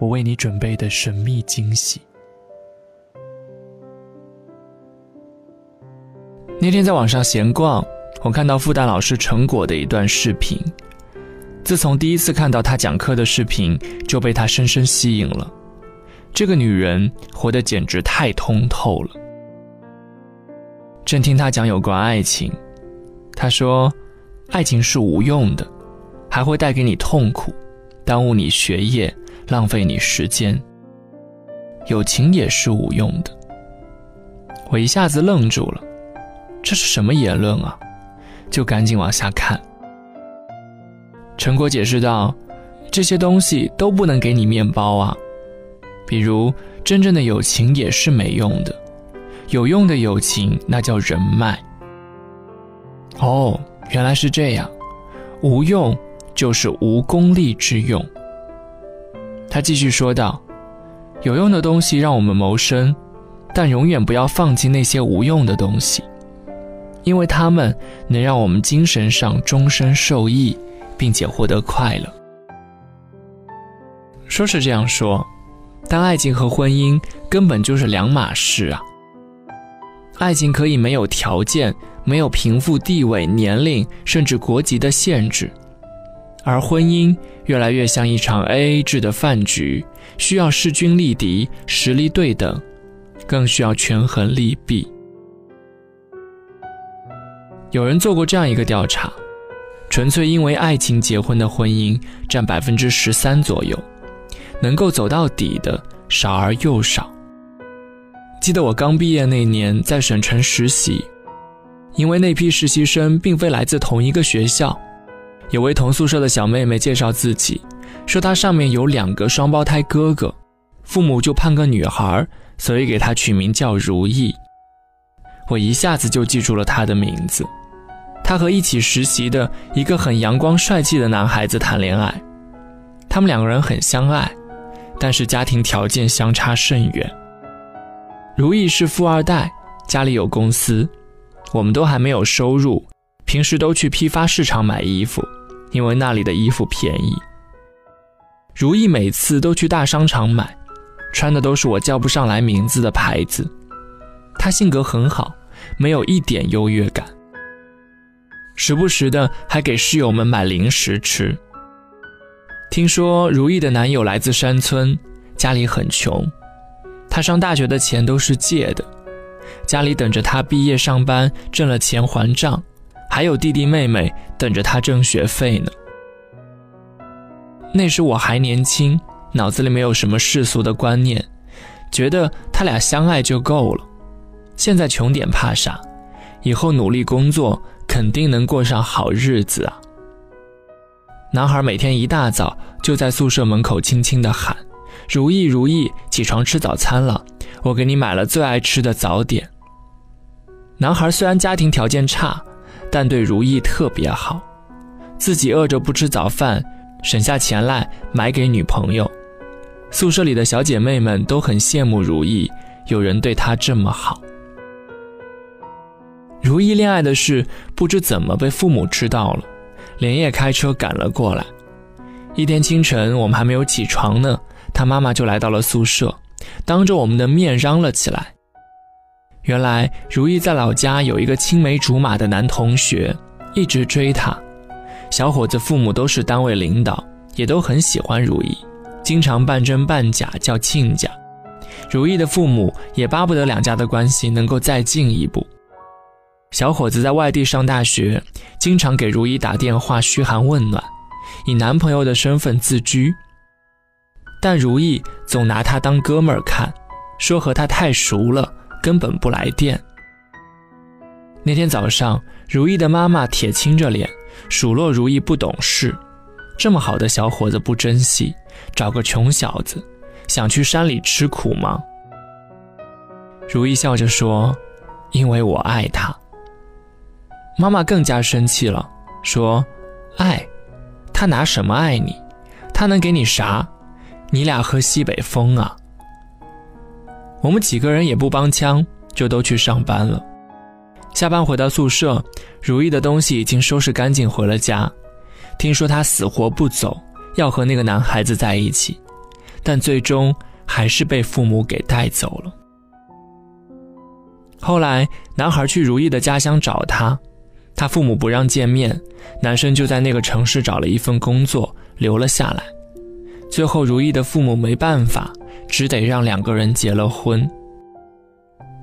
我为你准备的神秘惊喜。那天在网上闲逛，我看到复旦老师陈果的一段视频。自从第一次看到他讲课的视频，就被他深深吸引了。这个女人活得简直太通透了。正听他讲有关爱情，他说：“爱情是无用的，还会带给你痛苦。”耽误你学业，浪费你时间。友情也是无用的。我一下子愣住了，这是什么言论啊？就赶紧往下看。陈果解释道：“这些东西都不能给你面包啊。比如，真正的友情也是没用的，有用的友情那叫人脉。”哦，原来是这样，无用。就是无功利之用。他继续说道：“有用的东西让我们谋生，但永远不要放弃那些无用的东西，因为它们能让我们精神上终身受益，并且获得快乐。”说是这样说，但爱情和婚姻根本就是两码事啊！爱情可以没有条件，没有贫富地位、年龄甚至国籍的限制。而婚姻越来越像一场 A A 制的饭局，需要势均力敌、实力对等，更需要权衡利弊。有人做过这样一个调查：纯粹因为爱情结婚的婚姻占百分之十三左右，能够走到底的少而又少。记得我刚毕业那年在省城实习，因为那批实习生并非来自同一个学校。有位同宿舍的小妹妹介绍自己，说她上面有两个双胞胎哥哥，父母就盼个女孩，所以给她取名叫如意。我一下子就记住了她的名字。她和一起实习的一个很阳光帅气的男孩子谈恋爱，他们两个人很相爱，但是家庭条件相差甚远。如意是富二代，家里有公司，我们都还没有收入，平时都去批发市场买衣服。因为那里的衣服便宜，如意每次都去大商场买，穿的都是我叫不上来名字的牌子。她性格很好，没有一点优越感，时不时的还给室友们买零食吃。听说如意的男友来自山村，家里很穷，她上大学的钱都是借的，家里等着她毕业上班，挣了钱还账。还有弟弟妹妹等着他挣学费呢。那时我还年轻，脑子里没有什么世俗的观念，觉得他俩相爱就够了。现在穷点怕啥？以后努力工作，肯定能过上好日子啊！男孩每天一大早就在宿舍门口轻轻地喊：“如意，如意，起床吃早餐了，我给你买了最爱吃的早点。”男孩虽然家庭条件差。但对如意特别好，自己饿着不吃早饭，省下钱来买给女朋友。宿舍里的小姐妹们都很羡慕如意，有人对她这么好。如意恋爱的事不知怎么被父母知道了，连夜开车赶了过来。一天清晨，我们还没有起床呢，她妈妈就来到了宿舍，当着我们的面嚷了起来。原来如意在老家有一个青梅竹马的男同学，一直追她。小伙子父母都是单位领导，也都很喜欢如意，经常半真半假叫亲家。如意的父母也巴不得两家的关系能够再进一步。小伙子在外地上大学，经常给如意打电话嘘寒问暖，以男朋友的身份自居。但如意总拿他当哥们儿看，说和他太熟了。根本不来电。那天早上，如意的妈妈铁青着脸数落如意不懂事，这么好的小伙子不珍惜，找个穷小子，想去山里吃苦吗？”如意笑着说：“因为我爱他。”妈妈更加生气了，说：“爱，他拿什么爱你？他能给你啥？你俩喝西北风啊！”我们几个人也不帮腔，就都去上班了。下班回到宿舍，如意的东西已经收拾干净，回了家。听说他死活不走，要和那个男孩子在一起，但最终还是被父母给带走了。后来，男孩去如意的家乡找他，他父母不让见面，男生就在那个城市找了一份工作，留了下来。最后，如意的父母没办法，只得让两个人结了婚。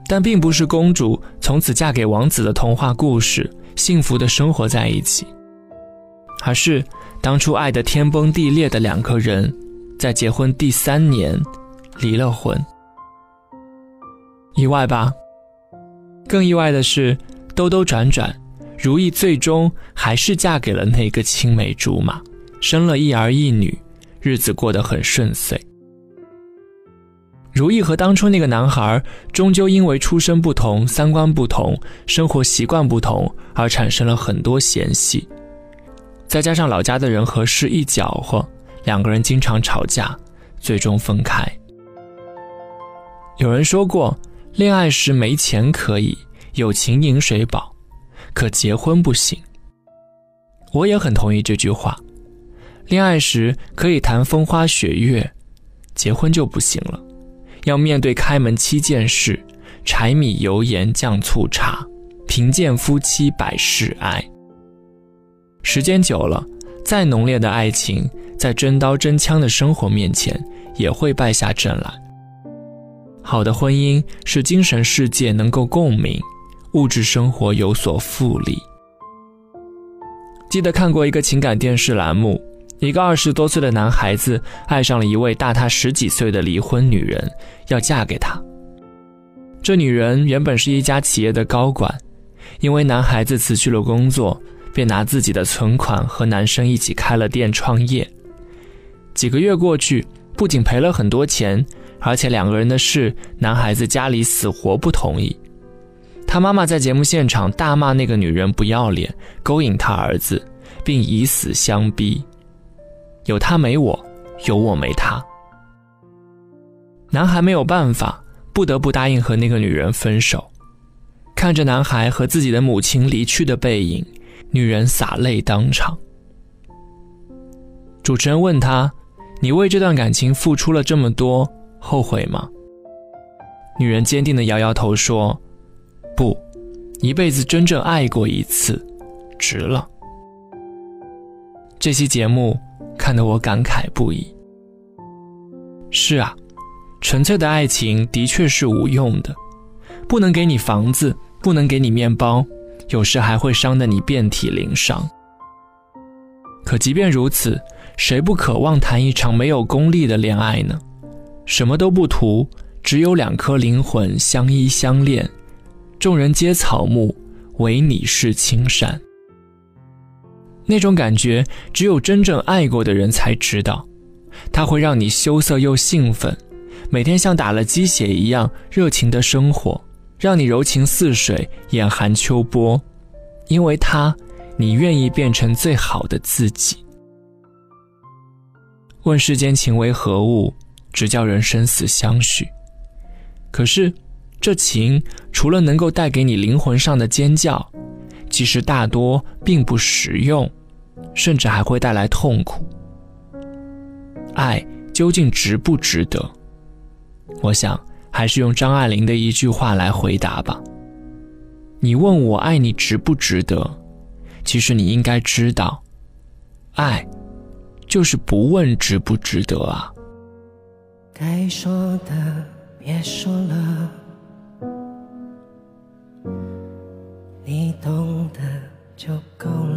但并不是公主从此嫁给王子的童话故事，幸福的生活在一起，而是当初爱得天崩地裂的两个人，在结婚第三年离了婚。意外吧？更意外的是，兜兜转转，如意最终还是嫁给了那个青梅竹马，生了一儿一女，日子过得很顺遂。如意和当初那个男孩，终究因为出身不同、三观不同、生活习惯不同，而产生了很多嫌隙。再加上老家的人和事一搅和，两个人经常吵架，最终分开。有人说过，恋爱时没钱可以有情饮水饱，可结婚不行。我也很同意这句话。恋爱时可以谈风花雪月，结婚就不行了。要面对开门七件事，柴米油盐酱醋茶，贫贱夫妻百事哀。时间久了，再浓烈的爱情，在真刀真枪的生活面前，也会败下阵来。好的婚姻是精神世界能够共鸣，物质生活有所复利。记得看过一个情感电视栏目。一个二十多岁的男孩子爱上了一位大他十几岁的离婚女人，要嫁给他。这女人原本是一家企业的高管，因为男孩子辞去了工作，便拿自己的存款和男生一起开了店创业。几个月过去，不仅赔了很多钱，而且两个人的事，男孩子家里死活不同意。他妈妈在节目现场大骂那个女人不要脸，勾引他儿子，并以死相逼。有他没我，有我没他。男孩没有办法，不得不答应和那个女人分手。看着男孩和自己的母亲离去的背影，女人洒泪当场。主持人问他：“你为这段感情付出了这么多，后悔吗？”女人坚定地摇摇头说：“不，一辈子真正爱过一次，值了。”这期节目。看得我感慨不已。是啊，纯粹的爱情的确是无用的，不能给你房子，不能给你面包，有时还会伤得你遍体鳞伤。可即便如此，谁不渴望谈一场没有功利的恋爱呢？什么都不图，只有两颗灵魂相依相恋，众人皆草木，唯你是青山。那种感觉，只有真正爱过的人才知道，它会让你羞涩又兴奋，每天像打了鸡血一样热情的生活，让你柔情似水，眼含秋波。因为他，你愿意变成最好的自己。问世间情为何物，只叫人生死相许。可是，这情除了能够带给你灵魂上的尖叫，其实大多并不实用。甚至还会带来痛苦。爱究竟值不值得？我想还是用张爱玲的一句话来回答吧。你问我爱你值不值得？其实你应该知道，爱就是不问值不值得啊。该说的别说了，你懂得就够了。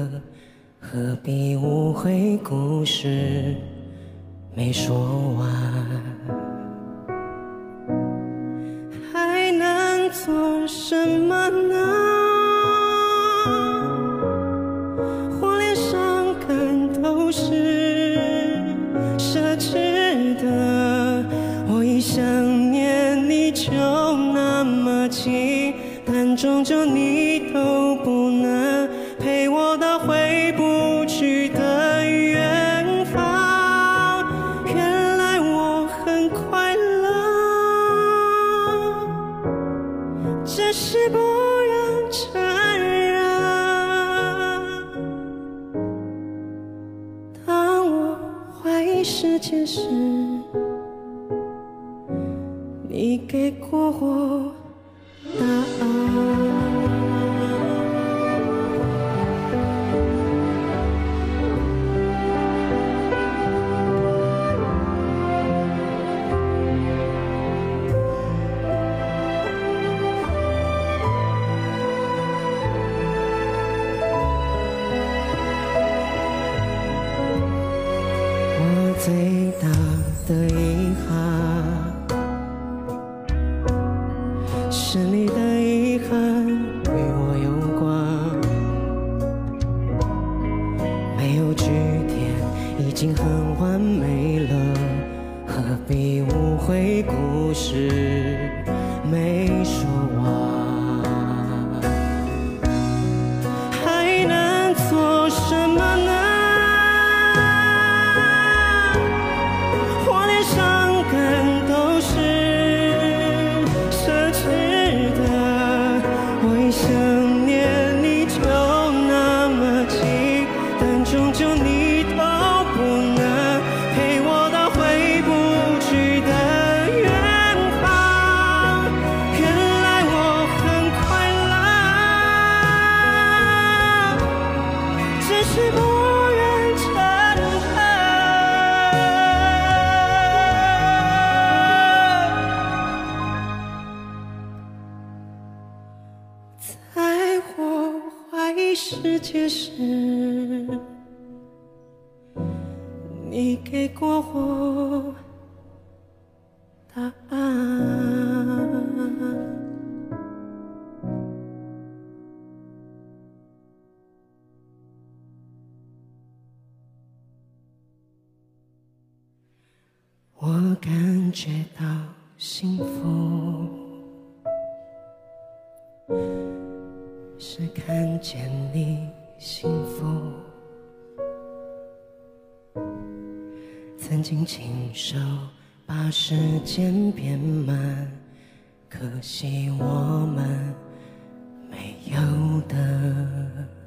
何必误会故事没说完？还能做什么呢？是你的遗憾与我有关，没有句点，已经很完美了，何必误会故事？我感觉到幸福。是看见你幸福，曾经亲手把时间变慢，可惜我们没有的。